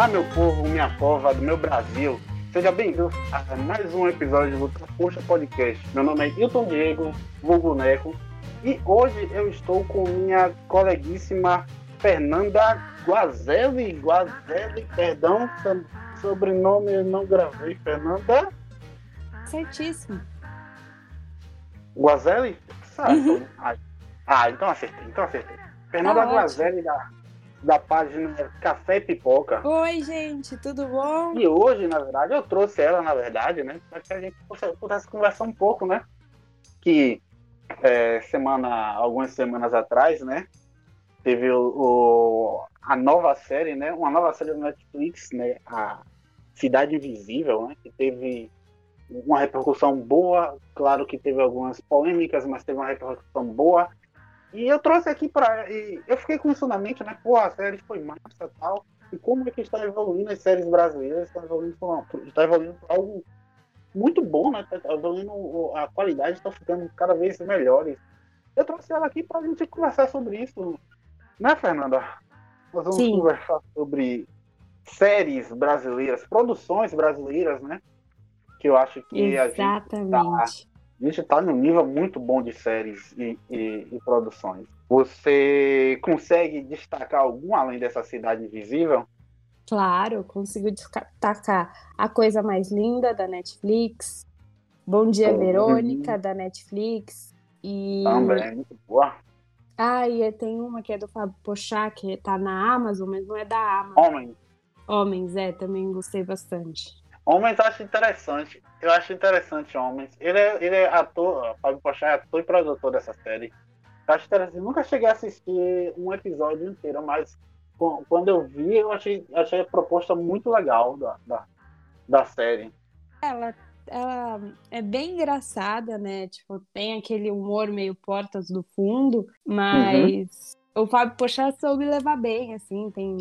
Olá, meu povo, minha pova do meu Brasil. Seja bem-vindo a mais um episódio do Poxa Podcast. Meu nome é Hilton Diego, vulgo Neco, e hoje eu estou com minha coleguíssima Fernanda Guazelli. Guazelli, perdão, sobrenome eu não gravei. Fernanda? Certíssimo. Guazelli? Uhum. Ah, então acertei, então acertei. Fernanda tá Guazelli da da página Café e Pipoca. Oi, gente, tudo bom? E hoje, na verdade, eu trouxe ela, na verdade, né? Para que a gente pudesse conversar um pouco, né? Que é, semana, algumas semanas atrás, né? Teve o, o, a nova série, né? Uma nova série do Netflix, né? A Cidade Invisível, né? Que teve uma repercussão boa. Claro que teve algumas polêmicas, mas teve uma repercussão boa. E eu trouxe aqui para. Eu fiquei com isso na mente, né? Pô, a série foi massa e tal. E como é que está evoluindo as séries brasileiras? Está evoluindo para evoluindo algo muito bom, né? Está evoluindo, a qualidade está ficando cada vez melhores. Eu trouxe ela aqui para a gente conversar sobre isso. Né, Fernanda? Nós vamos Sim. conversar sobre séries brasileiras, produções brasileiras, né? Que eu acho que Exatamente. a gente tá a gente está num nível muito bom de séries e, e, e, produções. Você consegue destacar algum além dessa cidade invisível? Claro, consigo destacar A Coisa Mais Linda da Netflix, Bom Dia uhum. Verônica da Netflix e também muito boa. Ah, e tem uma que é do Fábio Pochá, que tá na Amazon, mas não é da Amazon. Homens. Homens, é, também gostei bastante. Homens acho interessante. Eu acho interessante Homens. Ele é, ele é ator, Fábio Pochá é ator e produtor dessa série. Eu acho interessante. Nunca cheguei a assistir um episódio inteiro, mas quando eu vi, eu achei, achei a proposta muito legal da, da, da série. Ela, ela é bem engraçada, né? Tipo, tem aquele humor meio portas do fundo, mas uhum. o Fábio Pochá soube levar bem, assim, tem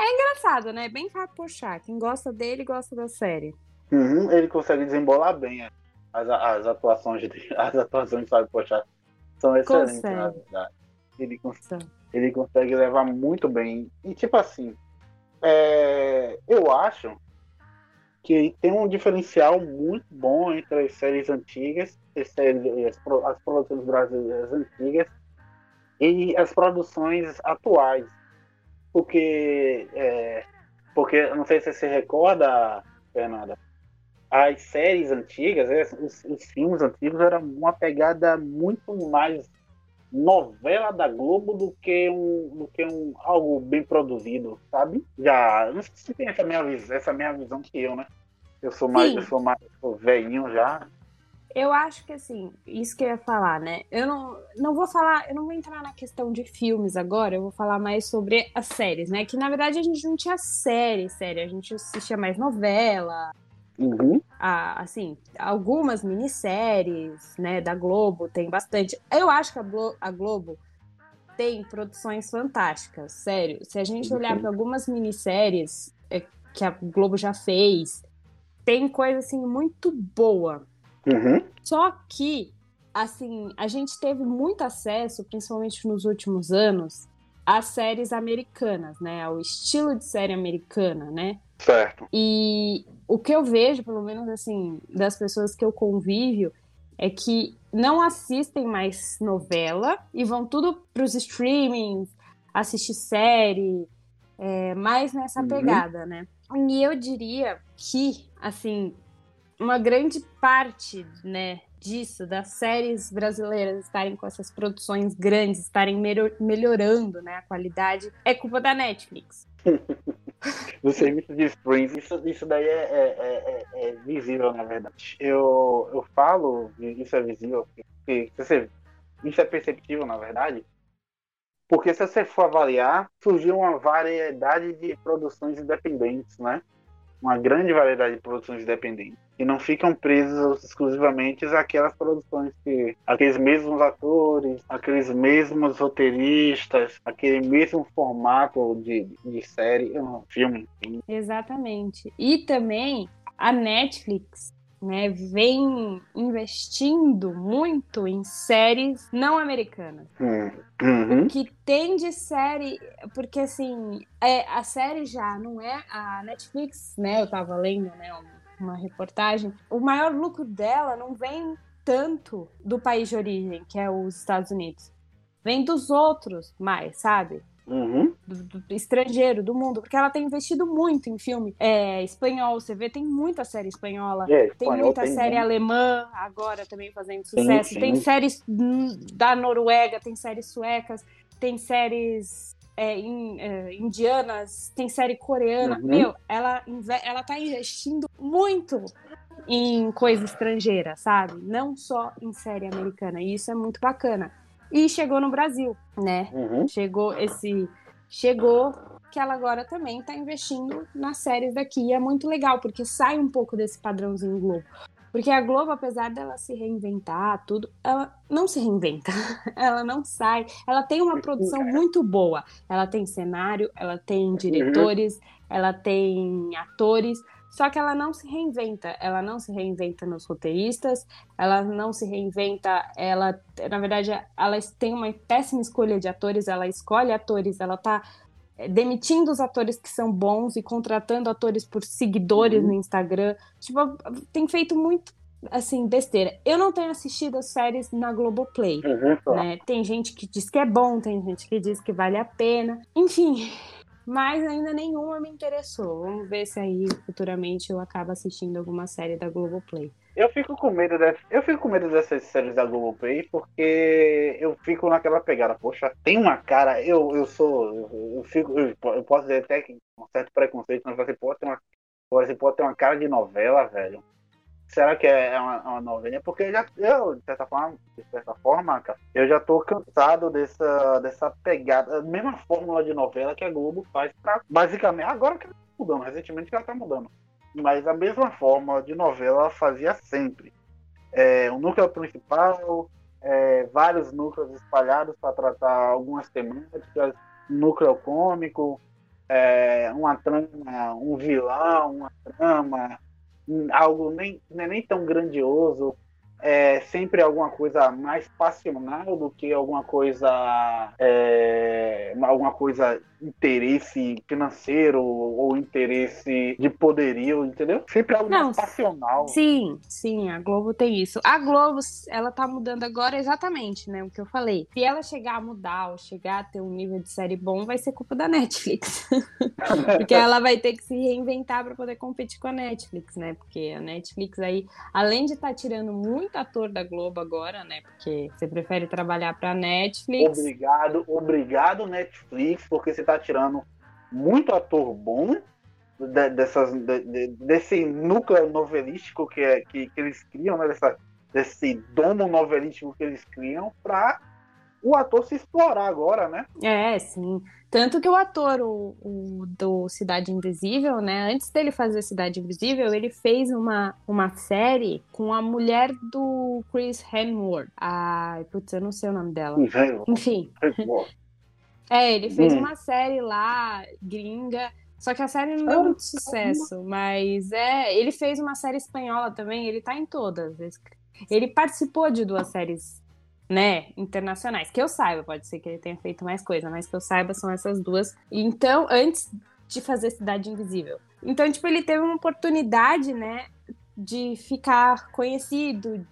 é engraçado, né? Bem fácil puxar. Quem gosta dele, gosta da série. Uhum, ele consegue desembolar bem é. as, as atuações de, as atuações de Fábio Pochá são excelentes, consegue. na verdade. Ele, cons ele consegue levar muito bem. E tipo assim, é, eu acho que tem um diferencial muito bom entre as séries antigas, as, séries, as, as produções brasileiras antigas e as produções atuais porque, é, porque não sei se você se recorda, Fernanda, as séries antigas, né, os, os, filmes antigos eram uma pegada muito mais novela da Globo do que um, do que um algo bem produzido, sabe? Já, não sei se tem essa minha, essa minha visão que eu, né? Eu sou mais, Sim. eu sou mais velhinho já, eu acho que assim, isso que eu ia falar, né? Eu não, não vou falar, eu não vou entrar na questão de filmes agora, eu vou falar mais sobre as séries, né? Que na verdade a gente não tinha série, série, a gente assistia mais novela. Uhum. A, assim, algumas minisséries, né, da Globo, tem bastante. Eu acho que a, Glo a Globo tem produções fantásticas, sério. Se a gente olhar para algumas minisséries é, que a Globo já fez, tem coisa assim muito boa Uhum. Só que, assim, a gente teve muito acesso, principalmente nos últimos anos, às séries americanas, né? Ao estilo de série americana, né? Certo. E o que eu vejo, pelo menos assim, das pessoas que eu convívio, é que não assistem mais novela e vão tudo para os streamings, assistir série, é, mais nessa uhum. pegada, né? E eu diria que, assim, uma grande parte, né, disso, das séries brasileiras estarem com essas produções grandes, estarem melhorando, né, a qualidade, é culpa da Netflix. do serviço de streams, isso, isso daí é, é, é, é, é visível, na verdade. Eu, eu falo, isso é visível, porque isso é perceptível, na verdade, porque se você for avaliar, surgiu uma variedade de produções independentes, né? Uma grande variedade de produções independentes e não ficam presos exclusivamente àquelas produções que aqueles mesmos atores, aqueles mesmos roteiristas, aquele mesmo formato de, de série, filme. Exatamente. E também a Netflix né, vem investindo muito em séries não americanas. Uhum. O que tem de série, porque assim, é, a série já não é a Netflix, né? Eu tava lendo, né, uma reportagem. O maior lucro dela não vem tanto do país de origem, que é os Estados Unidos. Vem dos outros mais, sabe? Uhum. Do, do, estrangeiro, do mundo, porque ela tem investido muito em filme é, espanhol. Você vê, tem muita série espanhola, É, tem espanhol muita tem série muito. alemã agora também fazendo sucesso. sim. Tem séries da Noruega, tem séries suecas, tem séries é, in- é, indianas, tem série coreana. Uhum. Meu, ela, ela tá investindo muito em coisa estrangeira, sabe? Não só em série americana. E isso é muito bacana. E chegou no Brasil, né? Uhum. Chegou esse. Chegou que ela agora também está investindo nas séries daqui. E é muito legal, porque sai um pouco desse padrãozinho Globo. Porque a Globo, apesar dela se reinventar, tudo, ela não se reinventa. ela não sai. Ela tem uma produção muito boa. Ela tem cenário, ela tem diretores, ela tem atores. Só que ela não se reinventa. Ela não se reinventa nos roteiristas, ela não se reinventa. Ela, na verdade, ela tem uma péssima escolha de atores. Ela escolhe atores, ela tá eh, demitindo os atores que são bons e contratando atores por seguidores Uhum. no Instagram. Tipo, tem feito muito assim besteira. Eu não tenho assistido as séries na Globoplay. Uhum. Né? Tem gente que diz que é bom, tem gente que diz que vale a pena. Enfim, mas ainda nenhuma me interessou. Vamos ver se aí futuramente eu acabo assistindo alguma série da Globoplay. Eu fico com medo dessa, eu fico com medo dessas séries da Globoplay porque eu fico naquela pegada, poxa, tem uma cara, eu, eu sou, eu, eu fico, eu, eu posso dizer até que um certo preconceito, mas você pode ter uma, você pode ter uma cara de novela, velho. Será que é uma, uma novela? Porque já, eu, de certa forma, de certa forma, cara, eu já tô cansado dessa, dessa pegada, mesma fórmula de novela que a Globo faz pra, basicamente, agora que ela tá mudando, recentemente ela tá mudando mas a mesma forma de novela ela fazia sempre. É, o núcleo principal, é, vários núcleos espalhados para tratar algumas temáticas, núcleo cômico, é, uma trama, um vilão, uma trama, algo nem, não é nem tão grandioso, é sempre alguma coisa mais passional do que alguma coisa é, alguma coisa interesse financeiro ou interesse de poderio, entendeu? Sempre algo Não, mais passional. Sim, sim, a Globo tem isso. A Globo, ela tá mudando agora exatamente, né? O que eu falei. Se ela chegar a mudar ou chegar a ter um nível de série bom, vai ser culpa da Netflix. Porque ela vai ter que se reinventar para poder competir com a Netflix, né? Porque a Netflix aí, além de estar tirando muito ator da Globo agora, né? Porque você prefere trabalhar pra Netflix. Obrigado, obrigado Netflix, porque você tá tirando muito ator bom de- dessas, de- de- desse núcleo novelístico que, é- que, que eles criam, né? Dessa, desse domo novelístico que eles criam para o ator se explorar agora, né? É, sim. Tanto que o ator o, o do Cidade Invisível, né? Antes dele fazer Cidade Invisível, ele fez uma, uma série com a mulher do Chris Hemsworth. Ai, putz, eu não sei o nome dela. Enfim, é, ele fez Hum. uma série lá, gringa. Só que a série não deu muito sucesso, mas é, ele fez uma série espanhola também, ele tá em todas. Ele participou de duas séries, né, internacionais, que eu saiba, pode ser que ele tenha feito mais coisa, mas que eu saiba são essas duas. Então, antes de fazer Cidade Invisível. Então, tipo, ele teve uma oportunidade, né, de ficar conhecido,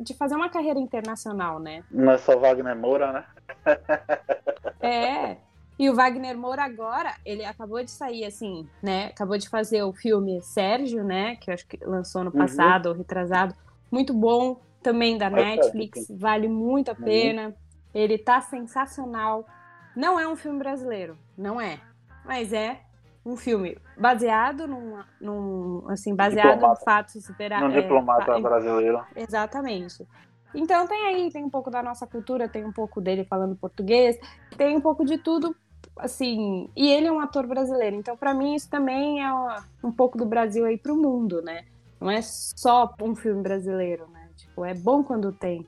de fazer uma carreira internacional, né? Não é só Wagner Moura, né? É. E o Wagner Moura agora, ele acabou de sair, assim, né? Acabou de fazer o filme Sérgio, né? Que eu acho que lançou no Uhum. passado ou retrasado. Muito bom, também da É, Netflix, vale muito a Uhum. pena. Ele tá sensacional. Não é um filme brasileiro, não é. Mas é um filme baseado num, num assim, baseado Diplomata. em fatos supera- Um é, diplomata fa- brasileiro. Exatamente. Então tem aí, tem um pouco da nossa cultura, tem um pouco dele falando português, tem um pouco de tudo, assim. E ele é um ator brasileiro, então para mim isso também é um pouco do Brasil aí pro mundo, né? Não é só um filme brasileiro, né? Tipo, é bom quando tem.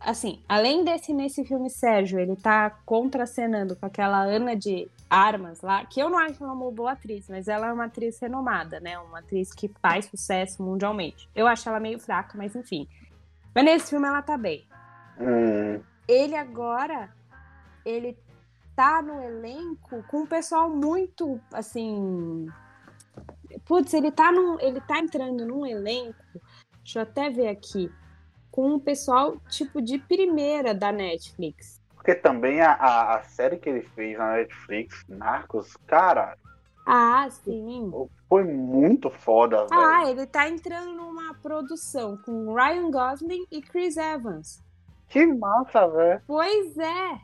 Assim, além desse nesse filme Sérgio, ele tá contracenando com aquela Ana de Armas lá, que eu não acho ela uma boa atriz, mas ela é uma atriz renomada, né? Uma atriz que faz sucesso mundialmente. Eu acho ela meio fraca, mas enfim. Mas nesse filme ela tá bem. Hum. Ele agora, ele tá no elenco com um pessoal muito, assim... Putz, ele tá, num, ele tá entrando num elenco, deixa eu até ver aqui, com um pessoal tipo de primeira da Netflix. Porque também a, a, a, série que ele fez na Netflix, Narcos, cara. Ah, sim. Foi muito foda, velho. Ah, ele tá entrando numa produção com Ryan Gosling e Chris Evans. Que massa, velho. Pois é.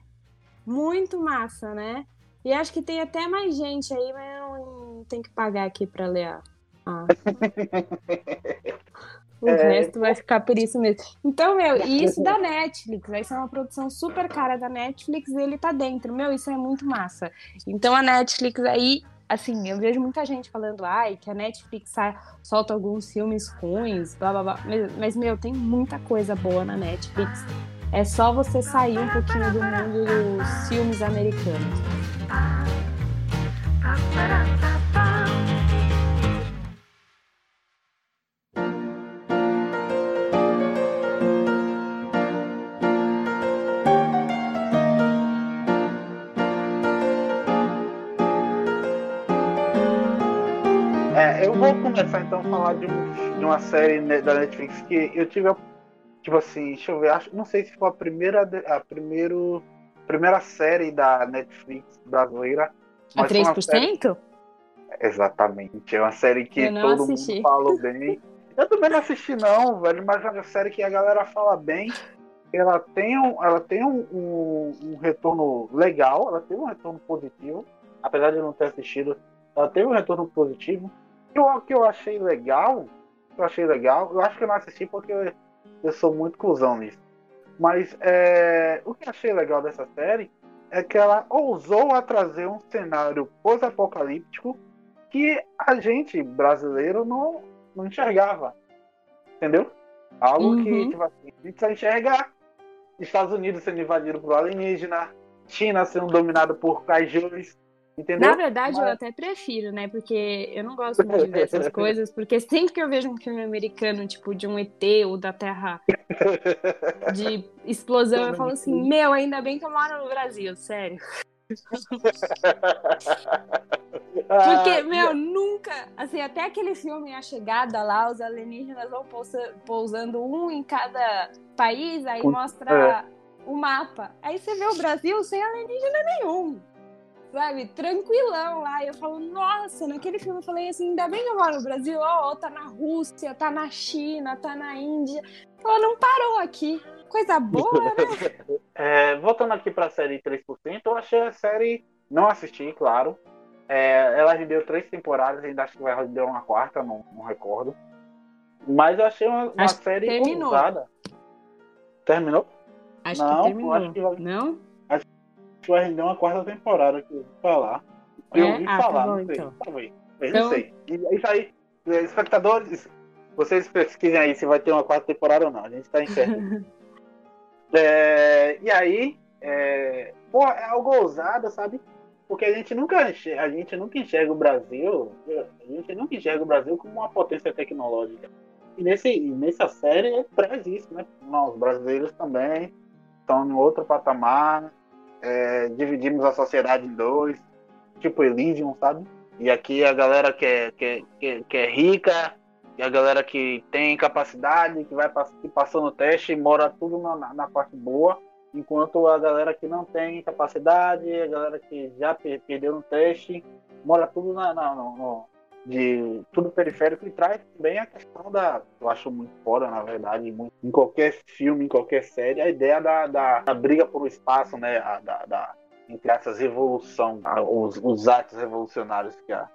Muito massa, né? E acho que tem até mais gente aí, mas eu não tenho que pagar aqui pra ler. Ah. O é... resto vai ficar por isso mesmo. Então, meu, e isso da Netflix, vai ser uma produção super cara da Netflix e ele tá dentro. Meu, isso é muito massa. Então a Netflix aí, assim, eu vejo muita gente falando, ai, que a Netflix solta alguns filmes ruins, blá blá blá. Mas, mas, meu, tem muita coisa boa na Netflix. É só você sair um pouquinho do mundo dos filmes americanos. Começar então a falar de, um, de uma série da Netflix que eu tive, tipo assim, deixa eu ver, acho, não sei se foi a primeira, a primeiro, primeira série da Netflix brasileira. A 3%? Série... Exatamente, é uma série que todo assisti. mundo fala bem. Eu também não assisti não, velho, mas é uma série que a galera fala bem. Ela tem um, ela tem um, um, um retorno legal, ela teve um retorno positivo, apesar de eu não ter assistido, ela teve um retorno positivo o que eu achei legal, eu achei legal, eu acho que eu não assisti porque eu, eu sou muito cuzão nisso. Mas é, o que eu achei legal dessa série é que ela ousou a trazer um cenário pós-apocalíptico que a gente brasileiro não, não enxergava. Entendeu? Algo uhum. que tipo assim, a gente só enxerga Estados Unidos sendo invadido por alienígena, China sendo dominada por kaijus, Entendeu? Na verdade, Mas... eu até prefiro, né? Porque eu não gosto muito de ver essas coisas, porque sempre que eu vejo um filme americano, tipo, de um ET ou da Terra de explosão, eu falo assim, meu, ainda bem que eu moro no Brasil, sério. Porque, ah, meu, nunca. Assim, até aquele filme A Chegada lá, os alienígenas vão pousando um em cada país, aí mostra é. o mapa. Aí você vê o Brasil sem alienígena nenhum sabe, tranquilão lá. E eu falo, nossa, naquele filme eu falei assim, ainda bem que eu moro no Brasil, ó, oh, tá na Rússia, tá na China, tá na Índia. Ela não parou aqui. Coisa boa, né? é, voltando aqui pra série 3%, eu achei a série. Não assisti, claro. É, ela rendeu três temporadas, ainda acho que vai render uma quarta, não, não recordo. Mas eu achei uma, uma série terminou. Terminou? Acho não, que terminou. Acho que vai... Não? Que vai render uma quarta temporada que eu vou falar. Eu é? ouvi ah, tá falar, tá bom, não sei. Então. Talvez. então... não sei. E é isso aí, é, espectadores, vocês pesquisem aí se vai ter uma quarta temporada ou não. A gente tá incerto. é, e aí, é, pô, é algo ousado, sabe? Porque a gente nunca enxerga, a gente nunca enxerga o Brasil, a gente nunca enxerga o Brasil como uma potência tecnológica. E nesse, nessa série é traz isso, né? Não, os brasileiros também estão em outro patamar, é, dividimos a sociedade em dois, tipo Elysium, sabe? E aqui a galera que é, que, é, que, é, que é rica, e a galera que tem capacidade, que vai que passou no teste, mora tudo na, na parte boa, enquanto a galera que não tem capacidade, a galera que já perdeu no teste, mora tudo na, na no, de tudo periférico e traz também a questão da. Eu acho muito foda, na verdade, muito, em qualquer filme, em qualquer série, a ideia da, da, da briga por espaço, né? A, da, da, entre essas revolução, os, os atos revolucionários que a,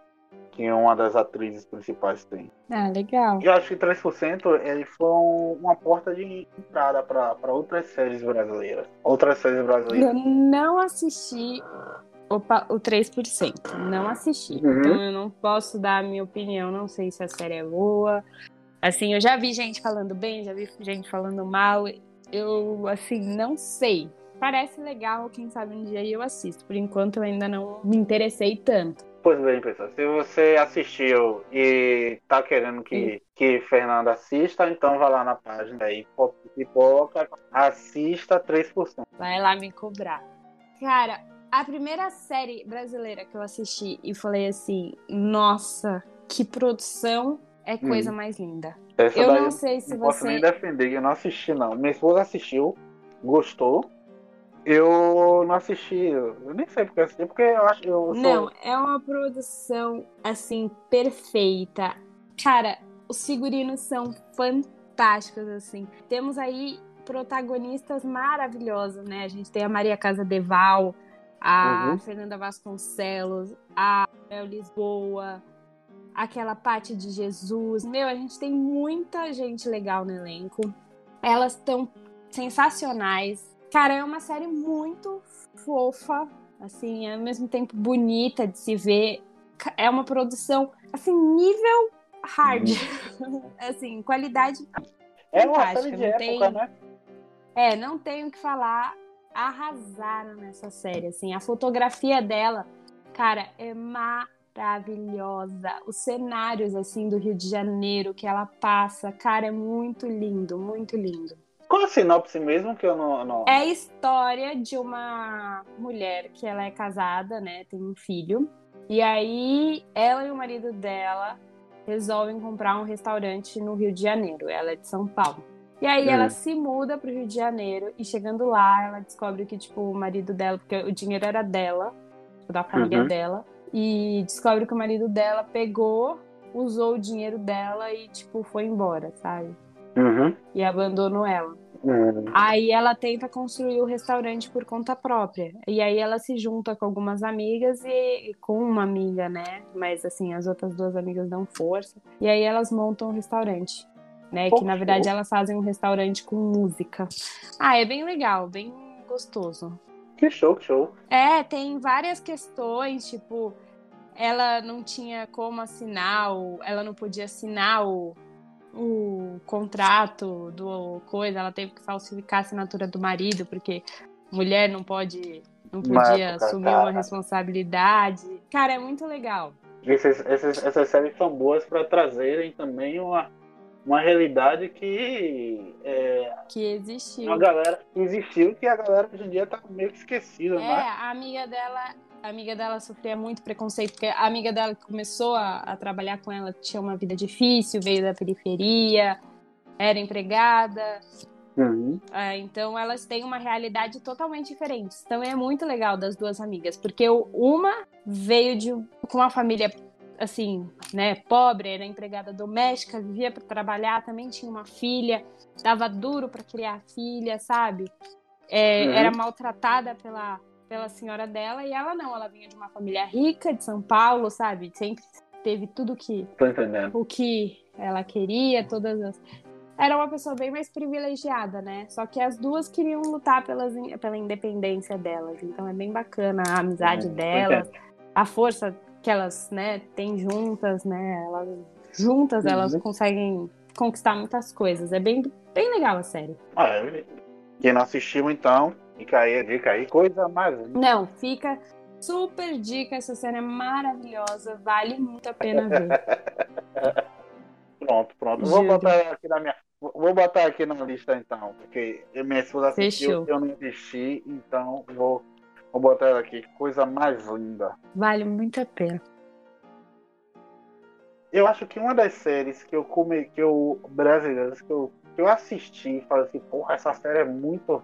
que uma das atrizes principais tem. Ah, legal. Eu acho que 3% ele foi uma porta de entrada para outras séries brasileiras. Outras séries brasileiras. Eu não assisti Opa, o 3%. Não assisti. Uhum. Então eu não posso dar a minha opinião. Não sei se a série é boa. Assim, eu já vi gente falando bem, já vi gente falando mal. Eu, assim, não sei. parece legal, quem sabe um dia eu assisto. Por enquanto eu ainda não me interessei tanto. Pois bem, pessoal, se você assistiu e tá querendo que, que Fernanda assista, então vá lá na página aí, pipoca, assista 3%. Vai lá me cobrar. Cara, a primeira série brasileira que eu assisti e falei assim, nossa, que produção é coisa hum. mais linda. Essa eu não sei se não você. Posso nem defender, eu não assisti, não. Minha esposa assistiu, gostou. Eu não assisti, eu nem sei porque assisti, porque eu acho. Eu sou... Não, é uma produção assim, perfeita. Cara, os figurinos são fantásticos, assim. Temos aí protagonistas maravilhosos, né? A gente tem a Maria Casa Deval, a uhum. Fernanda Vasconcelos, a Mel Lisboa, aquela parte de Jesus. Meu, a gente tem muita gente legal no elenco. Elas estão sensacionais. Cara, é uma série muito fofa, assim, ao mesmo tempo bonita de se ver. É uma produção, assim, nível hard. Uhum. assim, qualidade é uma série de época, tem... né? É, não tenho o que falar. Arrasaram nessa série, assim. A fotografia dela, cara, é maravilhosa. Os cenários, assim, do Rio de Janeiro que ela passa, cara, é muito lindo, muito lindo. Qual a sinopse mesmo que eu não, não... É a história de uma mulher que ela é casada, né? Tem um filho. E aí ela e o marido dela resolvem comprar um restaurante no Rio de Janeiro. Ela é de São Paulo. E aí ela hum. se muda pro Rio de Janeiro e chegando lá, ela descobre que, tipo, o marido dela, porque o dinheiro era dela, tipo, da família uhum. dela, e descobre que o marido dela pegou, usou o dinheiro dela e, tipo, foi embora, sabe? Uhum. E abandonou ela. Uhum. Aí ela tenta construir o restaurante por conta própria. E aí ela se junta com algumas amigas e, e com uma amiga, né? Mas assim, as outras duas amigas dão força. E aí elas montam um restaurante né? que na verdade elas fazem um restaurante com música. Ah, é bem legal, bem gostoso. Que show, que show. É, tem várias questões, tipo, ela não tinha como assinar, ela não podia assinar o, o contrato do coisa, ela teve que falsificar a assinatura do marido, porque mulher não pode, não podia assumir uma responsabilidade. Cara, é muito legal. Essas, essas, essas séries são boas para trazerem também uma, uma realidade que é, que existiu. Uma galera que existiu que a galera hoje em dia tá meio que esquecida, é, né? a amiga dela, a amiga dela sofria muito preconceito, porque a amiga dela que começou a, a trabalhar com ela tinha uma vida difícil, veio da periferia, era empregada. Uhum. É, então elas têm uma realidade totalmente diferente. Então é muito legal das duas amigas, porque uma veio de com uma família assim, né, pobre, era empregada doméstica, vivia para trabalhar, também tinha uma filha, dava duro para criar a filha, sabe? É, uhum. Era maltratada pela, pela senhora dela e ela não, ela vinha de uma família rica de São Paulo, sabe? Sempre teve tudo que o que ela queria, todas as era uma pessoa bem mais privilegiada, né? Só que as duas queriam lutar pelas, pela independência delas. Então é bem bacana a amizade uhum. delas, a força que elas, né, têm juntas, né? Elas juntas elas uhum. conseguem conquistar muitas coisas. É bem, bem legal a série. Ah, quem não assistiu então, fica aí a dica aí, coisa mais. Não, fica super dica, essa série é maravilhosa, vale muito a pena ver. pronto, pronto. Vou botar aqui na minha Vou botar aqui na lista então, porque minha esposa assistiu, Fechou. eu não assisti, então vou Vou botar ela aqui. Coisa mais linda. Vale muito a pena. Eu acho que uma das séries que eu come, que eu brasileiras que eu, que eu assisti e falei assim, porra, essa série é muito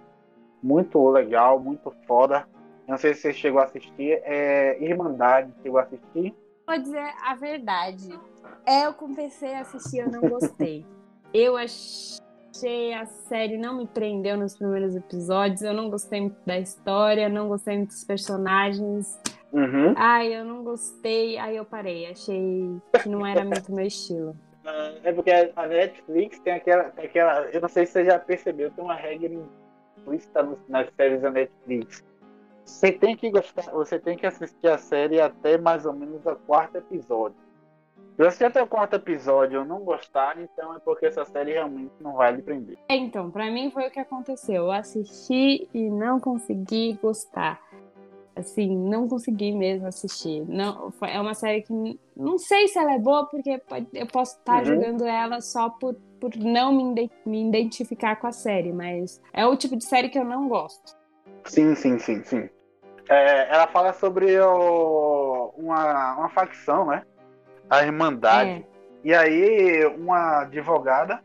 muito legal, muito foda. Não sei se você chegou a assistir, é Irmandade, chegou a assistir? Vou dizer a verdade. É, eu comecei a assistir, eu não gostei. eu achei achei a série não me prendeu nos primeiros episódios. Eu não gostei muito da história, não gostei muito dos personagens. Uhum. Ai, eu não gostei. Aí eu parei. Achei que não era muito meu estilo. É porque a Netflix tem aquela, tem aquela. Eu não sei se você já percebeu, tem uma regra implícita nas séries da Netflix. Você tem que gostar, você tem que assistir a série até mais ou menos o quarto episódio. Se você até o quarto episódio não gostar, então é porque essa série realmente não vai lhe prender. É, então, pra mim foi o que aconteceu. Eu assisti e não consegui gostar. Assim, não consegui mesmo assistir. Não, é uma série que não sei se ela é boa, porque eu posso estar uhum. jogando ela só por, por não me, me identificar com a série, mas é o tipo de série que eu não gosto. Sim, sim, sim, sim. É, ela fala sobre o, uma, uma facção, né? A Irmandade. É. E aí, uma advogada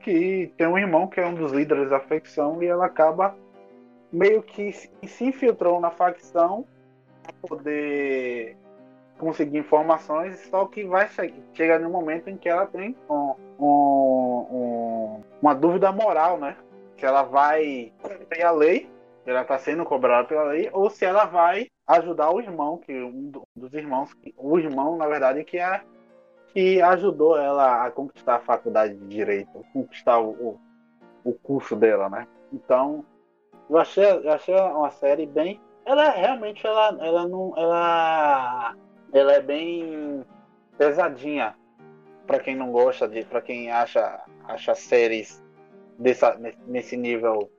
que tem um irmão que é um dos líderes da facção e ela acaba meio que se infiltrou na facção para poder conseguir informações, só que vai chegar no momento em que ela tem um, um, um, uma dúvida moral, né? Se ela vai cumprir a lei, ela está sendo cobrada pela lei, ou se ela vai ajudar o irmão, que um dos irmãos, o irmão, na verdade, que é que ajudou ela a conquistar a faculdade de direito, conquistar o, o, o curso dela, né? Então, eu achei, eu achei uma série bem, ela realmente ela, ela não, ela, ela é bem pesadinha para quem não gosta de, para quem acha, acha séries dessa, nesse nível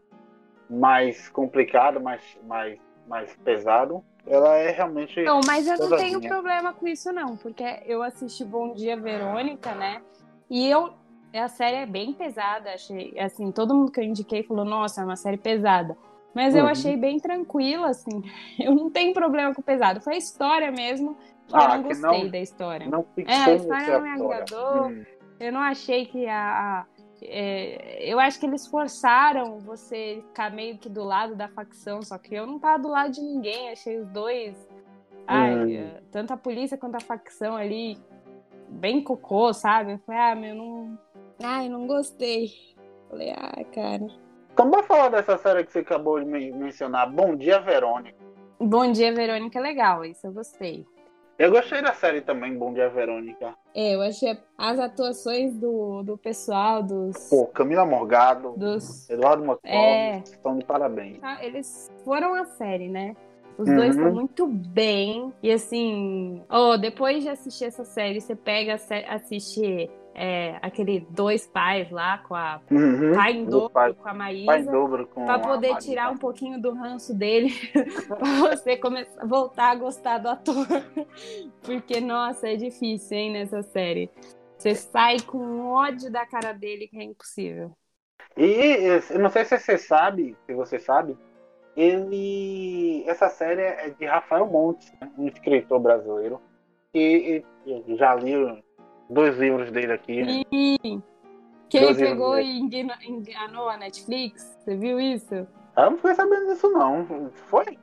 mais complicado, mais, mais, mais pesado ela é realmente. Não, mas eu não tenho problema com isso, não, porque eu assisti Bom Dia Verônica, né? E eu. A série é bem pesada, achei. Assim, todo mundo que eu indiquei falou, nossa, é uma série pesada. Mas uhum. eu achei bem tranquila, assim. Eu não tenho problema com pesado. Foi a história mesmo. Que ah, eu não gostei não, da história. Não é, a história não me agradou. Hum. Eu não achei que a, a é, eu acho que eles forçaram você ficar meio que do lado da facção, só que eu não tava do lado de ninguém, achei os dois. Ai, hum. tanto a polícia quanto a facção ali, bem cocô, sabe? Eu falei, ah, meu, não. Ai, não gostei. Falei, ah, cara. Então, bora falar dessa série que você acabou de mencionar, Bom Dia Verônica. Bom Dia Verônica é legal, isso eu gostei. Eu gostei da série também, Bom Dia Verônica. É, eu achei as atuações do, do pessoal, dos. Pô, Camila Morgado, dos... Eduardo Mocó, é... estão de parabéns. Ah, eles foram a série, né? Os uhum. dois estão muito bem. E assim, oh, depois de assistir essa série, você pega, assiste é, aquele dois pais lá com a uhum, pai em dobro pai, com a Maísa para poder tirar um pouquinho do ranço dele para você começar voltar a gostar do ator. Porque nossa é difícil hein nessa série. Você sai com ódio da cara dele que é impossível. E eu não sei se você sabe se você sabe ele essa série é de Rafael Montes né? um escritor brasileiro e, e já li dois livros dele aqui. Sim. Que ele pegou e enganou a Netflix. Você viu isso? Eu não fiquei sabendo disso, não. Foi?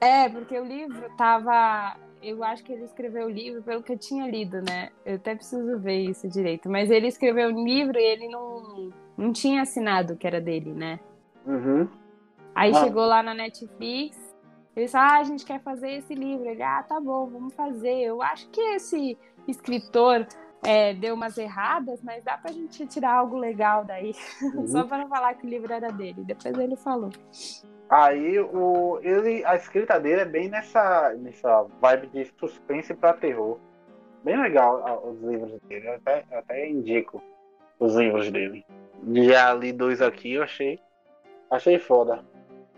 É, porque o livro tava. Eu acho que ele escreveu o livro pelo que eu tinha lido, né? Eu até preciso ver isso direito. Mas ele escreveu o livro e ele não, não tinha assinado que era dele, né? Uhum. Aí ah. chegou lá na Netflix. Ele disse: Ah, a gente quer fazer esse livro. Ele, ah, tá bom, vamos fazer. Eu acho que esse escritor é, deu umas erradas, mas dá pra gente tirar algo legal daí. Uhum. Só para não falar que o livro era dele. Depois ele falou. Aí o, ele, a escrita dele é bem nessa, nessa vibe de suspense para terror. Bem legal os livros dele. Eu até, eu até indico os livros dele. Já li dois aqui, eu achei. Achei foda.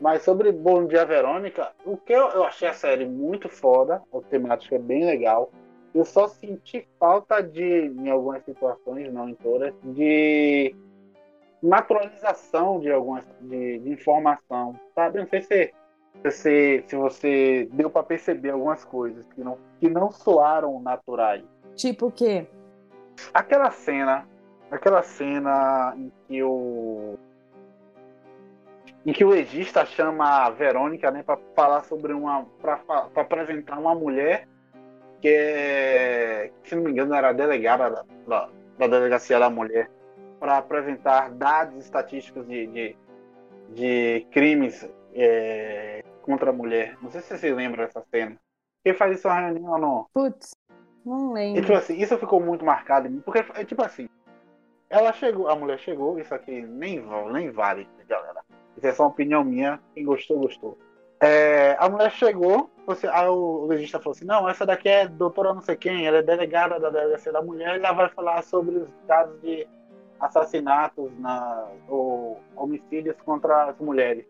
Mas sobre Bom Dia Verônica, o que eu, eu achei a série muito foda, a temática é bem legal. Eu só senti falta de, em algumas situações, não em todas, de naturalização de algumas de, de informação, sabe? Não sei se se, se você deu para perceber algumas coisas que não, que não soaram naturais. Tipo o quê? Aquela cena, aquela cena em que o em que o legista chama a Verônica, né, para falar sobre uma para apresentar uma mulher que é, se não me engano, era delegada da, da, da delegacia da mulher, para apresentar dados estatísticos de, de, de crimes é, contra a mulher. Não sei se você lembra dessa cena. Quem faz isso na reunião ou não? Putz, não lembro. E, tipo assim, isso ficou muito marcado em mim, porque, é, tipo assim, ela chegou, a mulher chegou, isso aqui nem, nem vale, galera. Isso é só uma opinião minha, quem gostou, gostou. É, a mulher chegou fosse. Aí o legista falou assim: não, essa daqui é doutora não sei quem, ela é delegada da delegacia da mulher, ela vai falar sobre os casos de assassinatos na, ou homicídios contra as mulheres.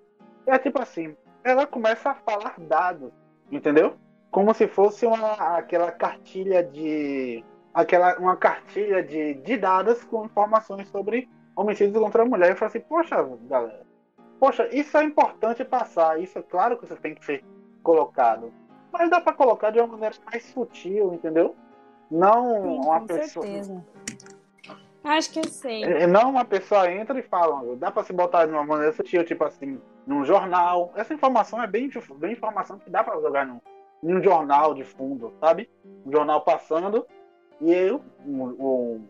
É tipo assim, ela começa a falar dados, entendeu? Como se fosse uma, aquela cartilha de. aquela uma cartilha de, de dados com informações sobre homicídios contra a mulher. Eu falei assim, poxa, galera, poxa, isso é importante passar, isso é claro que você tem que ser colocado. Mas dá para colocar de uma maneira mais sutil, entendeu? Não Sim, uma com pessoa. certeza. Acho que eu sei. É, Não uma pessoa entra e fala, dá pra se botar de uma maneira sutil, tipo assim, num jornal. Essa informação é bem, bem informação que dá pra jogar num, num jornal de fundo, sabe? Um jornal passando e eu, o,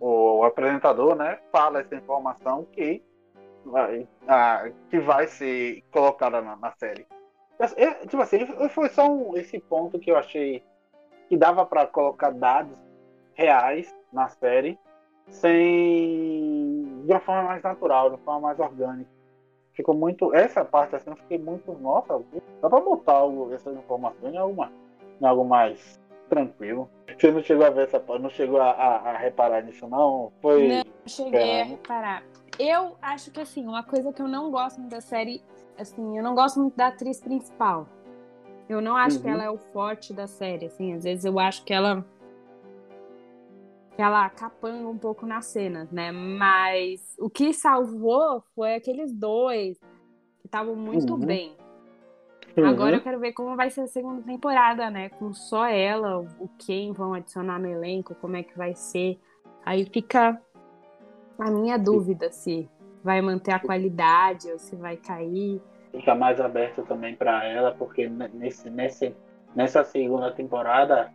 o, o apresentador, né, fala essa informação que vai, ah, que vai ser colocada na, na série. Eu- tipo assim, foi só um- esse ponto que eu achei que dava pra colocar dados reais na série sem de uma forma mais natural, de uma forma mais orgânica. Ficou muito. Essa parte assim, eu fiquei muito. Nossa, dá pra botar algo- essas informações em, alguma, em algo mais tranquilo. Você não chegou a ver essa parte, não chegou a, a- a reparar nisso, não? Foi. Não, cheguei a Fernando. reparar. Eu acho que, assim, uma coisa que eu não gosto muito da série, assim, eu não gosto muito da atriz principal. Eu não acho que Uhum. ela é o forte da série, assim, às vezes eu acho que ela que ela capanga um pouco nas cenas, né? Mas o que salvou foi aqueles dois que estavam muito Uhum. bem. Uhum. Agora eu quero ver como vai ser a segunda temporada, né? Com só ela, o quem vão adicionar no elenco, como é que vai ser. Aí fica a minha dúvida se vai manter a qualidade ou se vai cair. fica mais aberto também para ela, porque ne- nesse, nesse, nessa segunda temporada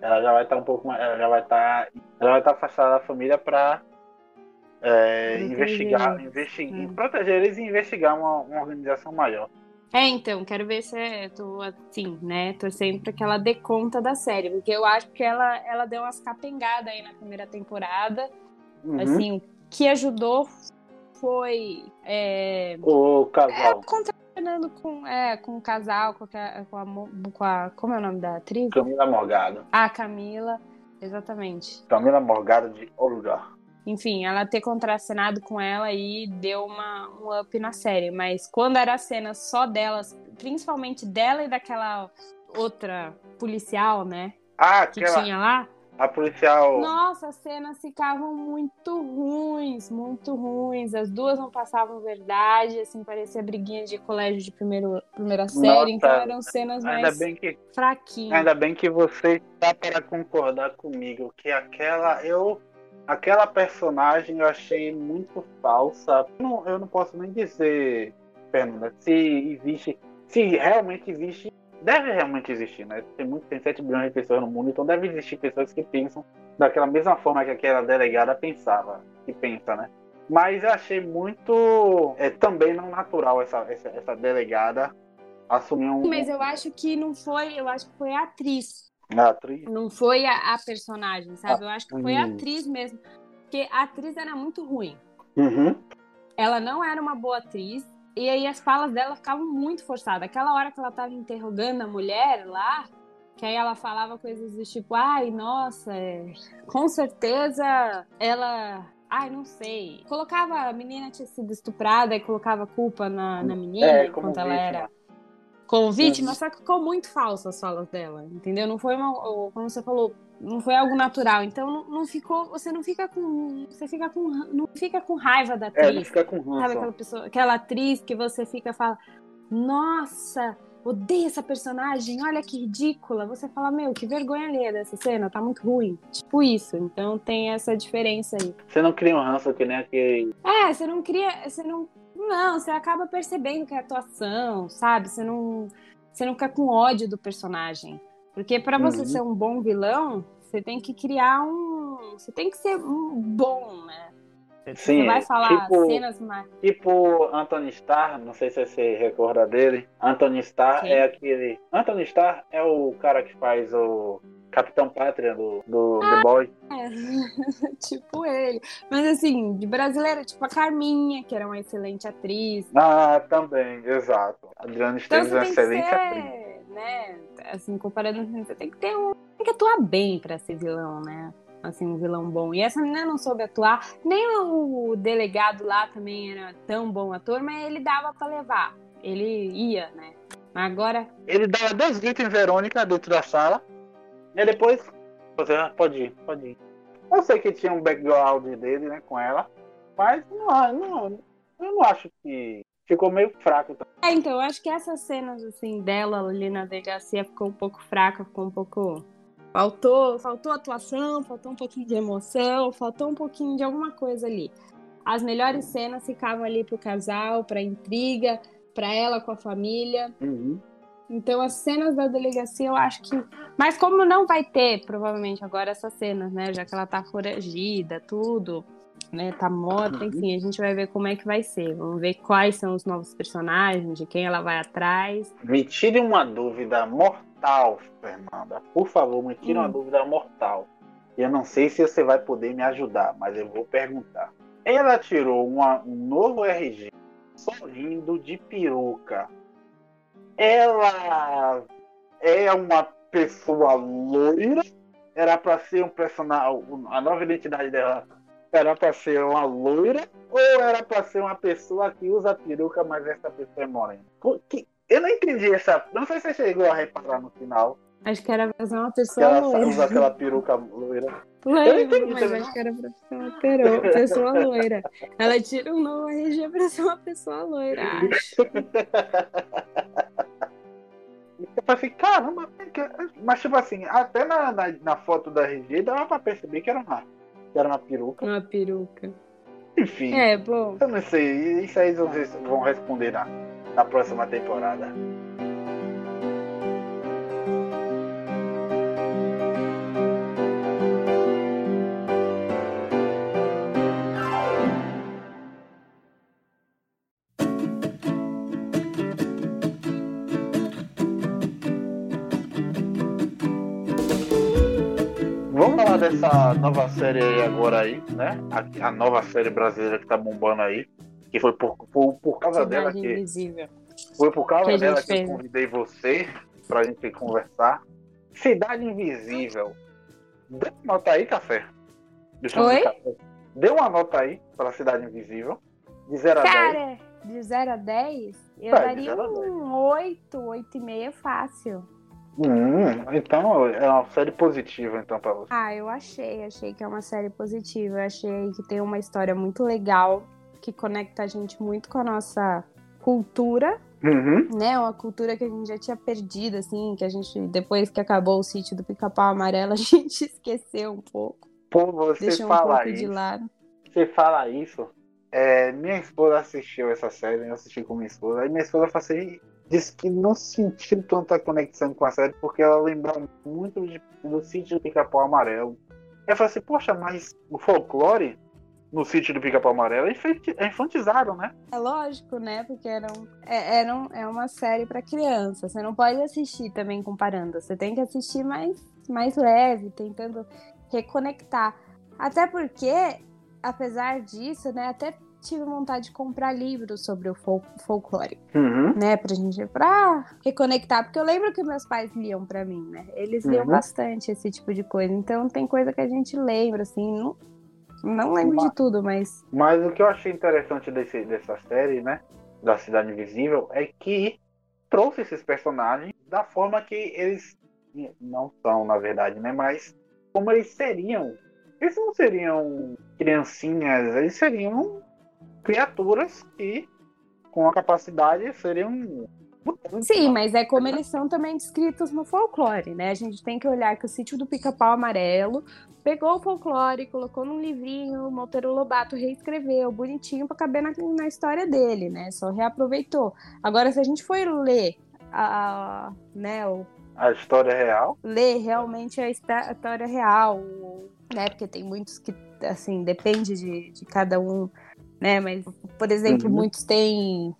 ela já vai estar um pouco mais, ela já vai estar, ela vai estar afastada da família para Proteger investigar, investigar, é. proteger eles e investigar uma, uma organização maior. É, então, quero ver se é, tô assim, né, torcendo pra que ela dê conta da série, porque eu acho que ela, ela deu umas capengadas aí na primeira temporada. Uhum. Assim, que ajudou foi é, o casal, contracenando com, é, com o casal, com a, com, a, com a. Como é o nome da atriz? Camila Morgado, A Camila, exatamente. Camila Morgado de Olga. Enfim, ela ter contracenado com ela e deu uma, um up na série. Mas quando era a cena só delas, principalmente dela e daquela outra policial, né? Ah, Que aquela, tinha lá. A policial, Nossa, as cenas ficavam muito ruins, muito ruins. As duas não passavam verdade, assim, parecia briguinha de colégio de primeiro, primeira série. Nossa, então eram cenas ainda mais bem que fraquinhas. Ainda bem que você está para concordar comigo que aquela eu aquela personagem eu achei muito falsa. Eu não, eu não posso nem dizer, Fernanda, se existe, se realmente existe, deve realmente existir, né? Tem muito, tem 7 bilhões de pessoas no mundo, então deve existir pessoas que pensam daquela mesma forma que aquela delegada pensava, que pensa, né? Mas eu achei muito é, também não natural essa, essa, essa delegada assumir um, Mas eu acho que não foi, eu acho que foi a atriz. uma atriz. Não foi a, a personagem, sabe? Eu acho que foi a hum. atriz mesmo. Porque a atriz era muito ruim. Uhum. Ela não era uma boa atriz. E aí as falas dela ficavam muito forçadas. Aquela hora que ela tava interrogando a mulher lá, que aí ela falava coisas do tipo, ai, nossa, é, com certeza ela. Ai, não sei. Colocava a menina tinha sido estuprada e colocava culpa na, na menina É, enquanto ela vítima. era como vítima, Uhum. só que ficou muito falso as falas dela, entendeu? Não foi uma, como você falou, não foi algo natural. Então não, não ficou, você não fica com, você fica com, não fica com raiva da É, não atriz. fica com Sabe ranço. aquela pessoa, aquela atriz que você fica e fala, nossa, odeio essa personagem, olha que ridícula. Você fala, meu, que vergonha alheia dessa cena, tá muito ruim. Tipo isso. Então tem essa diferença aí. Você não cria um ranço que nem aquele. É, você não cria, você não, não, você acaba percebendo que é atuação, sabe? Você não, você não fica com ódio do personagem. Porque pra você Uhum. ser um bom vilão, você tem que criar um, você tem que ser um bom, né? Sim, você vai falar tipo, cenas mais tipo Anthony Starr, não sei se você recorda dele. Anthony Starr Quem? é aquele. Anthony Starr é o cara que faz o Capitão Pátria do, do Ah, The Boy. tipo ele. Mas assim, de brasileira, tipo a Carminha, que era uma excelente atriz. Ah, também, exato. Adriana Então Esteves é uma excelente atriz. Né? Assim, comparando, você tem que ter um. Tem que atuar bem pra ser vilão, né? Assim, um vilão bom. E essa menina não soube atuar. Nem o delegado lá também era tão bom ator, mas ele dava pra levar. Ele ia, né? Agora. Ele dava dois gritos em Verônica dentro da sala. E depois. Você pode ir, pode ir. Eu sei que tinha um background dele, né, com ela. Mas não, não, eu não acho que ficou meio fraco. É, então, eu acho que essas cenas, assim, dela ali na delegacia ficou um pouco fraca, ficou um pouco. Faltou, faltou atuação, faltou um pouquinho de emoção, faltou um pouquinho de alguma coisa ali. As melhores cenas ficavam ali pro casal, pra intriga, pra ela com a família. Uhum. Então, as cenas da delegacia, eu acho que. Mas, como não vai ter, provavelmente, agora essas cenas, né? Já que ela tá foragida, tudo né? Tá morta, uhum. enfim, a gente vai ver como é que vai ser. Vamos ver quais são os novos personagens, de quem ela vai atrás. Me tire uma dúvida mortal, Fernanda. Por favor, me tire hum. uma dúvida mortal. Eu não sei se você vai poder me ajudar, mas eu vou perguntar. Ela tirou uma, um novo RG sorrindo de peruca. Ela é uma pessoa loira? Era para ser um personagem. A nova identidade dela era pra ser uma loira ou era pra ser uma pessoa que usa peruca, mas essa pessoa é morena? Que, eu não entendi essa. Não sei se você chegou a reparar no final. Acho que era pra ser uma pessoa que ela loira. usa aquela peruca loira. Lembro, mas também. acho que era pra ser uma peru, pessoa loira. Ela tira um novo RG pra ser uma pessoa loira, acho. Eu falei, caramba, mas tipo assim, até na, na, na foto da RG dava pra perceber que era uma era uma peruca. Uma peruca. Enfim. É, bom. Eu não sei. Isso aí vocês vão responder na, na próxima temporada. Dessa nova série aí agora aí, né? A, a, nova série brasileira que tá bombando aí. Que foi por, por, por causa Cidade dela que. Invisível. Foi por causa que dela que eu convidei você pra gente conversar. Cidade Invisível. Dê uma nota aí, café. Deixa Oi? Café. Dê uma nota aí pra Cidade Invisível. De 0 a 10. Cara, de 0 a 10, eu é, daria um 8, 8,5 fácil. Hum, então é uma série positiva então para você. Ah, eu achei, achei que é uma série positiva. Eu achei que tem uma história muito legal que conecta a gente muito com a nossa cultura, uhum. né? Uma cultura que a gente já tinha perdido, assim, que a gente depois que acabou o sítio do Pica-Pau Amarelo a gente esqueceu um pouco. Pô, você deixou fala um pouco isso. de lado. Você fala isso. É, minha esposa assistiu essa série, eu assisti com minha esposa. Aí minha esposa falou assim, disse que não sentiu tanta conexão com a série porque ela lembrava muito de, do sítio do Pica-Pau Amarelo. Eu falei assim, poxa, mas o folclore no sítio do Pica-Pau Amarelo é infantizado, né? É lógico, né? Porque era, um, é, era um, é uma série para criança. Você não pode assistir também comparando. Você tem que assistir mais, mais leve, tentando reconectar. Até porque, apesar disso, né? Até tive vontade de comprar livros sobre o fol folclore, uhum. né, pra gente, pra reconectar, porque eu lembro que meus pais liam para mim, né, eles liam uhum. bastante esse tipo de coisa, então tem coisa que a gente lembra, assim, não, não lembro mas, de tudo, mas... Mas o que eu achei interessante desse, dessa série, né, da Cidade Invisível, é que trouxe esses personagens da forma que eles não são, na verdade, né, mas como eles seriam eles não seriam criancinhas, eles seriam criaturas que, com a capacidade, seriam Sim, mas é como eles são também descritos no folclore, né? A gente tem que olhar que o sítio do Pica-Pau Amarelo pegou o folclore, colocou num livrinho, o Monteiro Lobato reescreveu bonitinho para caber na, na, história dele, né? Só reaproveitou. Agora, se a gente for ler a, né, o, a história real, ler realmente a história real, né? Porque tem muitos que, assim, depende de, de cada um né? Mas, por exemplo, uhum. muitos têm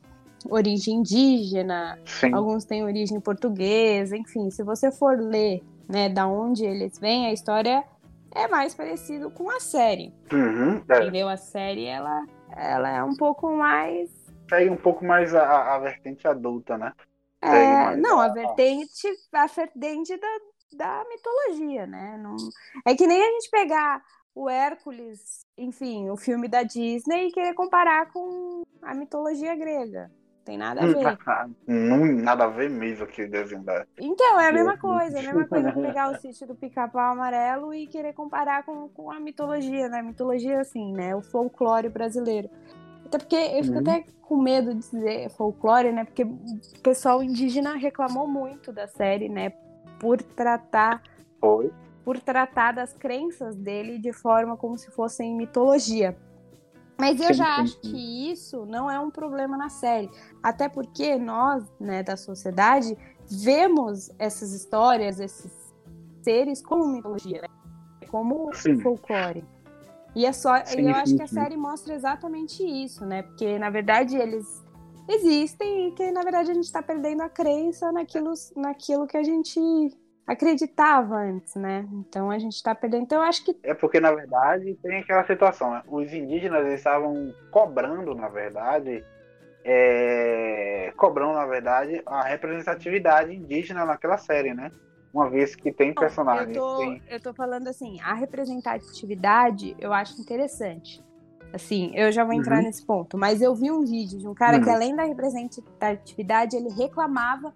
origem indígena, Sim. alguns têm origem portuguesa, enfim, se você for ler, né, da onde eles vêm, a história é mais parecido com a série. Uhum, é. Entendeu? A série, ela, ela é um pouco mais... Segue um pouco mais a, a vertente adulta, né? É, não, a vertente, a vertente da, da mitologia, né? Não... É que nem a gente pegar o Hércules, enfim, o filme da Disney e querer comparar com a mitologia grega. Tem nada a ver. Não, nada a ver mesmo aquele desenho da. Então, é a mesma coisa, é a mesma coisa pegar o sítio do pica-pau amarelo e querer comparar com, com a mitologia, né? Mitologia, assim, né? O folclore brasileiro. Até porque eu fico uhum. até com medo de dizer folclore, né? Porque o pessoal indígena reclamou muito da série, né? Por tratar. Foi. Por tratar das crenças dele de forma como se fossem mitologia. Mas eu já acho que isso não é um problema na série. Até porque nós, né, da sociedade, vemos essas histórias, esses seres como mitologia, né? como folclore. E é só, eu acho que a série mostra exatamente isso, né? Porque na verdade eles existem e que na verdade a gente está perdendo a crença naquilo, naquilo que a gente acreditava antes, né? Então a gente está perdendo. Então eu acho que é porque na verdade tem aquela situação. Né? Os indígenas estavam cobrando, na verdade, é... cobrando na verdade a representatividade indígena naquela série, né? Uma vez que tem personagens. Eu tô, tem... eu tô falando assim, a representatividade eu acho interessante. Assim, eu já vou entrar uhum. nesse ponto, mas eu vi um vídeo de um cara uhum. que, além da representatividade, ele reclamava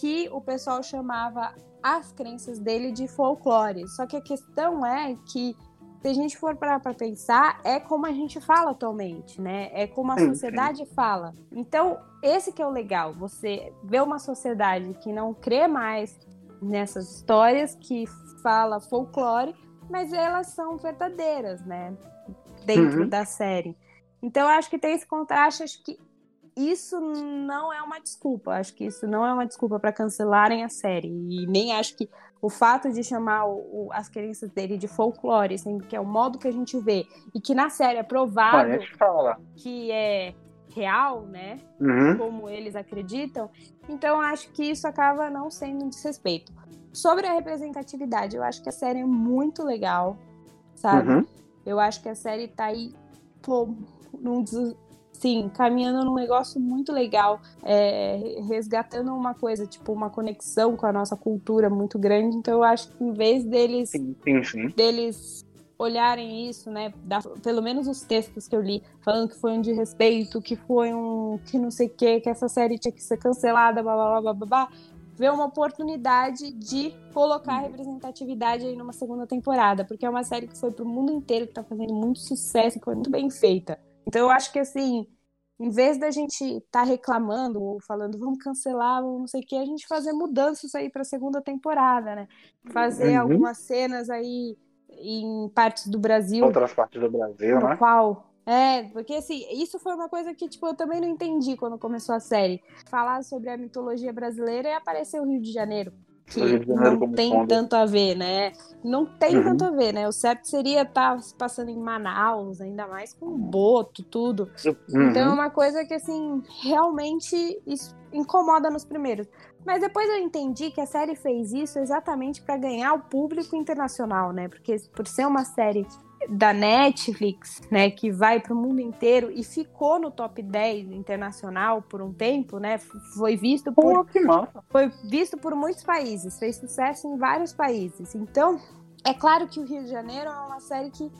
que o pessoal chamava as crenças dele de folclore. Só que a questão é que se a gente for parar para pensar, é como a gente fala atualmente, né? É como a sociedade fala. Então, esse que é o legal, você vê uma sociedade que não crê mais nessas histórias, que fala folclore, mas elas são verdadeiras, né? Dentro uhum. da série. Então, acho que tem esse contraste, acho que isso não é uma desculpa. Acho que isso não é uma desculpa para cancelarem a série. E nem acho que o fato de chamar o, o, as crenças dele de folclore, sendo que é o modo que a gente vê, e que na série é provado que é real, né? Uhum. Como eles acreditam. Então acho que isso acaba não sendo um desrespeito. Sobre a representatividade, eu acho que a série é muito legal, sabe? Uhum. Eu acho que a série tá aí pô, num dos sim, caminhando num negócio muito legal, é, resgatando uma coisa, tipo, uma conexão com a nossa cultura muito grande. Então eu acho que em vez deles, sim, sim, sim. deles olharem isso, né, da, pelo menos os textos que eu li, falando que foi um desrespeito, que foi um que não sei o que, que essa série tinha que ser cancelada, blá blá blá blá blá, ver uma oportunidade de colocar representatividade aí numa segunda temporada, porque é uma série que foi pro mundo inteiro, que tá fazendo muito sucesso, que foi muito bem feita. Então eu acho que assim, em vez da gente estar tá reclamando ou falando vamos cancelar ou não sei o que, a gente fazer mudanças aí para a segunda temporada, né? Fazer uhum. algumas cenas aí em partes do Brasil. Outras partes do Brasil, no né? Qual é, porque assim, isso foi uma coisa que, tipo, eu também não entendi quando começou a série. Falar sobre a mitologia brasileira e aparecer o Rio de Janeiro que não tem tanto a ver, né? Não tem uhum. tanto a ver, né? O certo seria estar tá passando em Manaus, ainda mais com boto, tudo. Uhum. Então é uma coisa que, assim, realmente incomoda nos primeiros. Mas depois eu entendi que a série fez isso exatamente para ganhar o público internacional, né? Porque por ser uma série da Netflix, né, que vai para o mundo inteiro e ficou no top 10 internacional por um tempo, né? Foi visto por Pô, foi visto por muitos países, fez sucesso em vários países. Então, é claro que o Rio de Janeiro é uma série que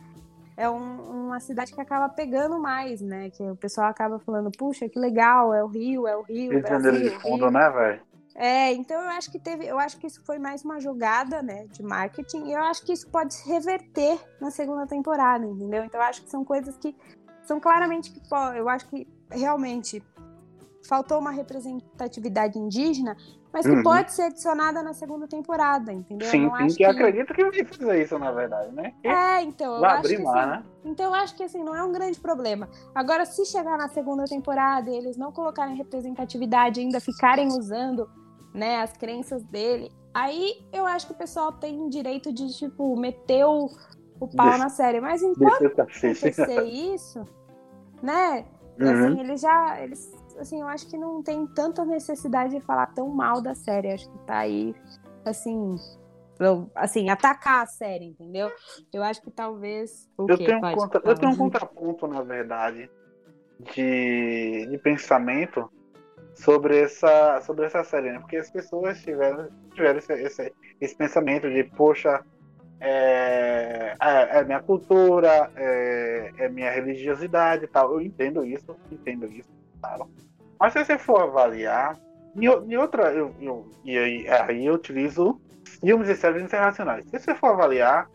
é um, uma cidade que acaba pegando mais, né? Que o pessoal acaba falando, puxa, que legal, é o Rio, é o Rio, Rio Brasil, de fundo, né, velho? É, então eu acho que teve, eu acho que isso foi mais uma jogada, né, de marketing, e eu acho que isso pode se reverter na segunda temporada, entendeu? Então eu acho que são coisas que são claramente que eu acho que realmente faltou uma representatividade indígena, mas que uhum. pode ser adicionada na segunda temporada, entendeu? Sim, sim, que, que acredito que vai fazer isso, na verdade, né? é, então, eu acho que, mar, assim, né? Então eu acho que assim, não é um grande problema. Agora, se chegar na segunda temporada e eles não colocarem representatividade, ainda ficarem usando né, as crenças dele. Aí eu acho que o pessoal tem direito de, tipo, meter o, o pau Deixa, na série. Mas enquanto acontecer isso, né, uhum. assim, eles já, eles, assim, eu acho que não tem tanta necessidade de falar tão mal da série. Acho que tá aí, assim, assim, atacar a série, entendeu? Eu acho que talvez. eu, tenho um contra... eu tenho um contraponto, na verdade, de, de pensamento sobre essa, sobre essa série, né? Porque as pessoas tiveram, tiveram esse, esse, esse pensamento de, poxa, é, é, é minha cultura, é, é, minha religiosidade e tal. Eu entendo isso, entendo isso. Tal. Mas se você for avaliar, e, e outra, eu, eu, e aí, eu utilizo filmes e séries internacionais. Se você for avaliar,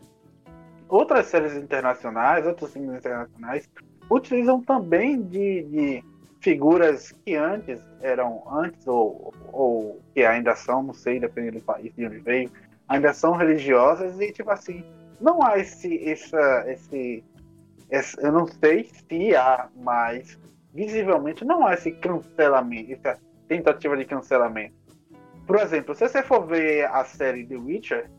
outras séries internacionais, outros filmes internacionais, utilizam também de, de figuras que antes eram, antes ou, ou que ainda são, não sei, dependendo do país de onde veio, ainda são religiosas e, tipo assim, não há esse, essa, esse, esse eu não sei se há, mas visivelmente não há esse cancelamento, essa tentativa de cancelamento. Por exemplo, se você for ver a série The Witcher,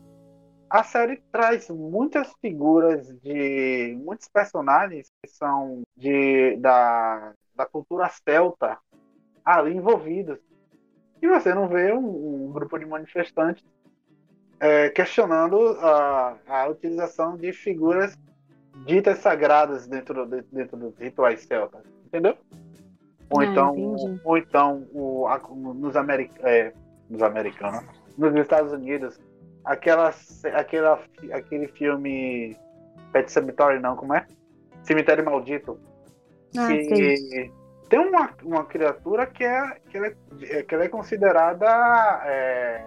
a série traz muitas figuras de muitos personagens que são de da da cultura celta ali envolvidos. E você não vê um, um grupo de manifestantes é, questionando a, a, utilização de figuras ditas sagradas dentro, de, dentro dos rituais celtas, entendeu? Ou ah, então, ou então o, a, nos, Americ, é, nos americanos, nos Estados Unidos, aquela, aquela, aquele filme Pet Cemetery, não, como é? Cemitério Maldito, ah, que sim. tem uma, uma criatura que é, que ela é, que ela é considerada é,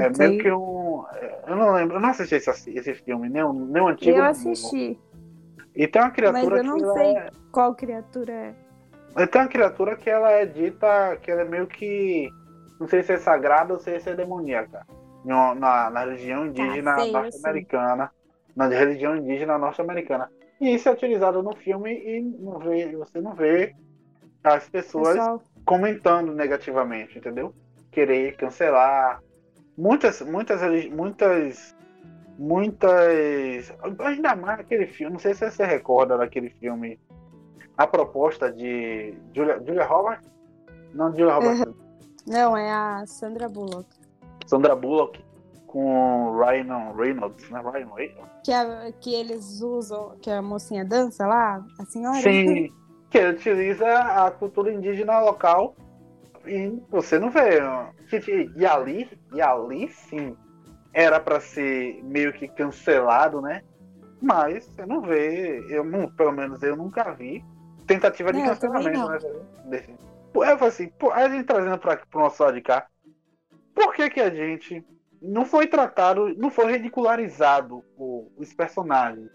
é meio que um. Eu não lembro, eu não assisti esse, esse filme, nem o, nem o antigo. Eu assisti. E tem uma criatura Mas eu não sei é... qual criatura é. Mas tem uma criatura que ela é dita que ela é meio que. Não sei se é sagrada ou se é demoníaca. Na, na religião indígena ah, norte-americana. Na religião indígena norte-americana. E isso é utilizado no filme e não vê, você não vê as pessoas Pessoal. comentando negativamente, entendeu? Querer cancelar. Muitas, muitas, muitas, muitas. Ainda mais aquele filme, não sei se você recorda daquele filme. A proposta de Julia, Julia Roberts? Não, Julia Roberts. Não, é a Sandra Bullock. Sandra Bullock com Ryan Reynolds, né? Ryan Reynolds. Que, a, que eles usam, que a mocinha dança lá, a senhora? Sim, que utiliza a cultura indígena local e você não vê. E ali, e ali sim, era para ser meio que cancelado, né? Mas você não vê, eu não, pelo menos eu nunca vi tentativa de não, cancelamento, né? Eu falo assim, pô, a gente trazendo para o nosso lado de cá, por que que a gente não foi tratado, não foi ridicularizado o, os personagens.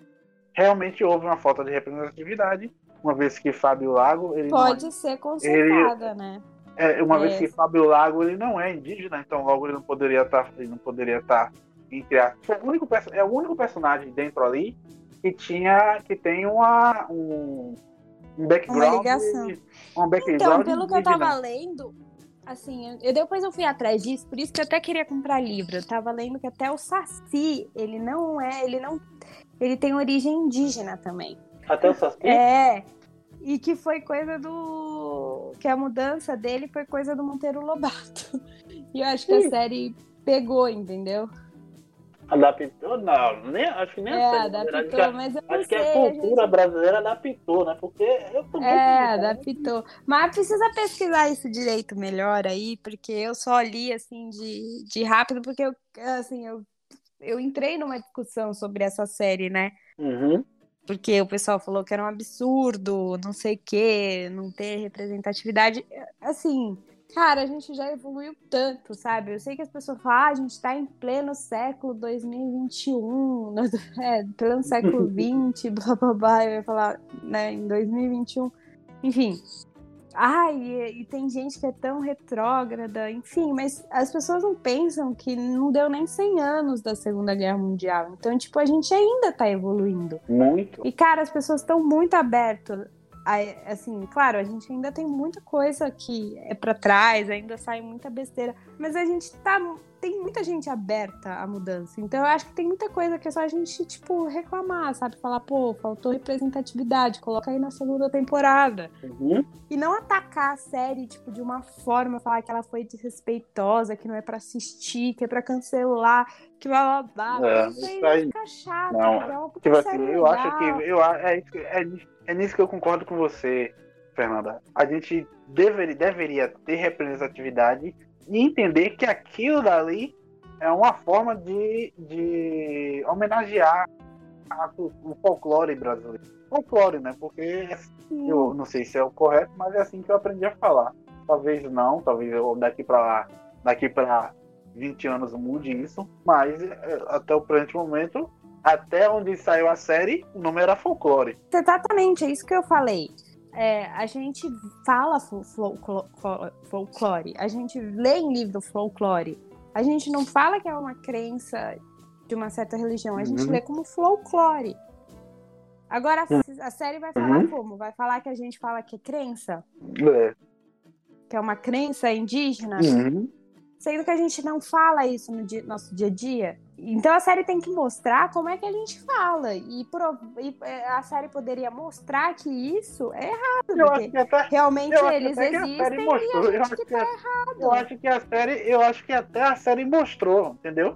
Realmente houve uma falta de representatividade, uma vez que Fábio Lago. Ele Pode não, é- ser consertada, ele, né? É, uma é. vez que Fábio Lago ele não é indígena, então logo ele não poderia estar, tá, ele não poderia estar tá entre a, o único, é o único personagem dentro ali que tinha que tem uma um, um background, uma ligação. De, um background então, pelo que eu tava lendo, Assim, eu, depois eu fui atrás disso, por isso que eu até queria comprar livro. Eu tava lendo que até o Saci, ele não é, ele não. Ele tem origem indígena também. Até o Saci? É. E que foi coisa do. Que a mudança dele foi coisa do Monteiro Lobato. E eu acho que a série pegou, entendeu? Adaptou? Não, nem, acho que nem é, a adaptou, acho mas eu Acho sei, que a cultura gente... brasileira adaptou, né? Porque eu tô É, adaptou. Mas precisa pesquisar isso direito melhor aí, porque eu só li assim de, de rápido, porque eu, assim, eu, eu entrei numa discussão sobre essa série, né? Uhum. Porque o pessoal falou que era um absurdo, não sei o quê, não ter representatividade. Assim, Cara, a gente já evoluiu tanto, sabe? Eu sei que as pessoas falam, ah, a gente tá em pleno século 2021, é, pleno século 20, blá blá blá. Eu ia falar, né, em 2021. Enfim. Ai, e, e tem gente que é tão retrógrada, enfim, mas as pessoas não pensam que não deu nem 100 anos da Segunda Guerra Mundial. Então, tipo, a gente ainda tá evoluindo. Muito. E, cara, as pessoas estão muito abertas assim, claro, a gente ainda tem muita coisa que é para trás, ainda sai muita besteira, mas a gente tá tem muita gente aberta à mudança. Então eu acho que tem muita coisa que é só a gente, tipo, reclamar, sabe? Falar, pô, faltou representatividade, coloca aí na segunda temporada. Uhum. E não atacar a série, tipo, de uma forma, falar que ela foi desrespeitosa, que não é para assistir, que é para cancelar, que blá blá blá. É, isso aí fica chato. Não, é tipo assim, eu acho que. Eu, é, é, é nisso que eu concordo com você. Fernanda, a gente deveria, deveria ter representatividade e entender que aquilo dali é uma forma de, de homenagear a, o folclore brasileiro. Folclore, né? Porque eu não sei se é o correto, mas é assim que eu aprendi a falar. Talvez não, talvez eu daqui para lá, daqui para 20 anos mude isso, mas é, até o presente momento, até onde saiu a série, o nome era folclore. Exatamente, é isso que eu falei. É, a gente fala folclore, a gente lê em livro folclore. A gente não fala que é uma crença de uma certa religião, a gente uhum. lê como folclore. Agora a, a série vai falar uhum. como? Vai falar que a gente fala que é crença? É. Que é uma crença indígena? Uhum. Sendo que a gente não fala isso no dia, nosso dia a dia. Então a série tem que mostrar como é que a gente fala. E, e é, a série poderia mostrar que isso é errado. Até, realmente eles existem mostrou. e a gente que tá errado. Eu acho que a série, eu acho que até a série mostrou, entendeu?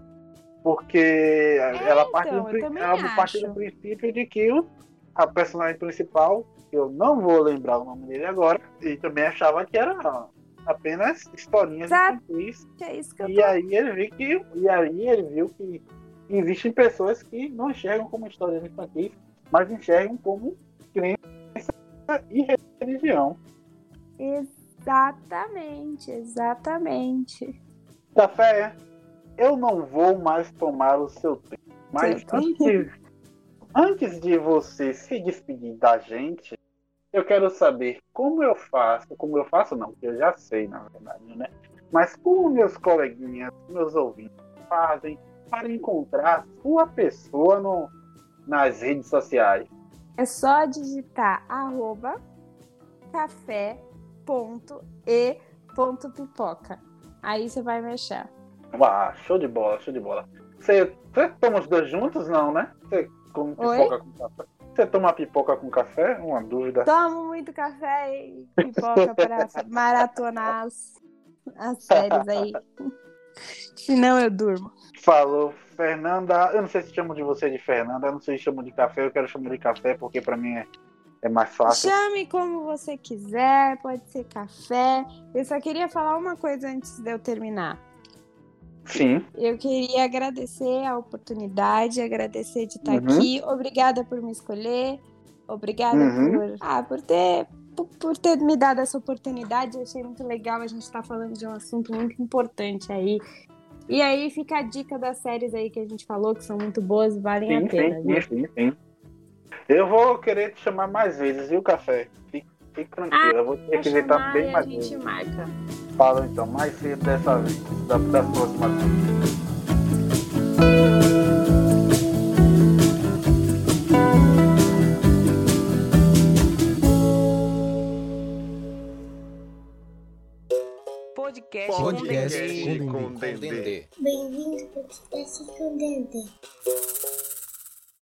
Porque é, ela parte, então, do, ela parte do princípio de que o, a personagem principal, que eu não vou lembrar o nome dele agora, e também achava que era apenas historinhas Exato. de É isso que eu e tô... aí ele viu que e aí ele viu que existem pessoas que não enxergam como histórias infantis, mas enxergam como crença e religião. Exatamente, exatamente. Café, eu não vou mais tomar o seu tempo. Mas antes, antes de você se despedir da gente, eu quero saber como eu faço, como eu faço não, porque eu já sei, na verdade, né? Mas como meus coleguinhas, meus ouvintes fazem para encontrar sua pessoa no, nas redes sociais? É só digitar arroba café.e.pipoca. Aí você vai mexer. Uau, show de bola, show de bola. Você, você toma os dois juntos, não, né? Você come pipoca com café? Você toma pipoca com café? Uma dúvida. Tomo muito café e pipoca para maratonar as, as séries aí. Senão eu durmo. Falou, Fernanda. Eu não sei se chamo de você de Fernanda, eu não sei se chamo de café, eu quero chamar de café porque para mim é, é mais fácil. Chame como você quiser, pode ser café. Eu só queria falar uma coisa antes de eu terminar. Sim. Eu queria agradecer a oportunidade, agradecer de estar uhum. aqui. Obrigada por me escolher. Obrigada uhum. por, ah, por ter por, por, ter me dado essa oportunidade. Eu achei muito legal a gente estar tá falando de um assunto muito importante aí. E aí fica a dica das séries aí que a gente falou, que são muito boas e valem sim, a pena. Sim, sim, sim, Eu vou querer te chamar mais vezes, viu, Café? Fique, fique tranquilo, ah, eu vou ter que visitar bem mais vezes. A gente marca. Fala então, mais cedo dessa vez, da, da próxima vez. Podcast, podcast com Dendê. Bem-vindo ao podcast com Dendê.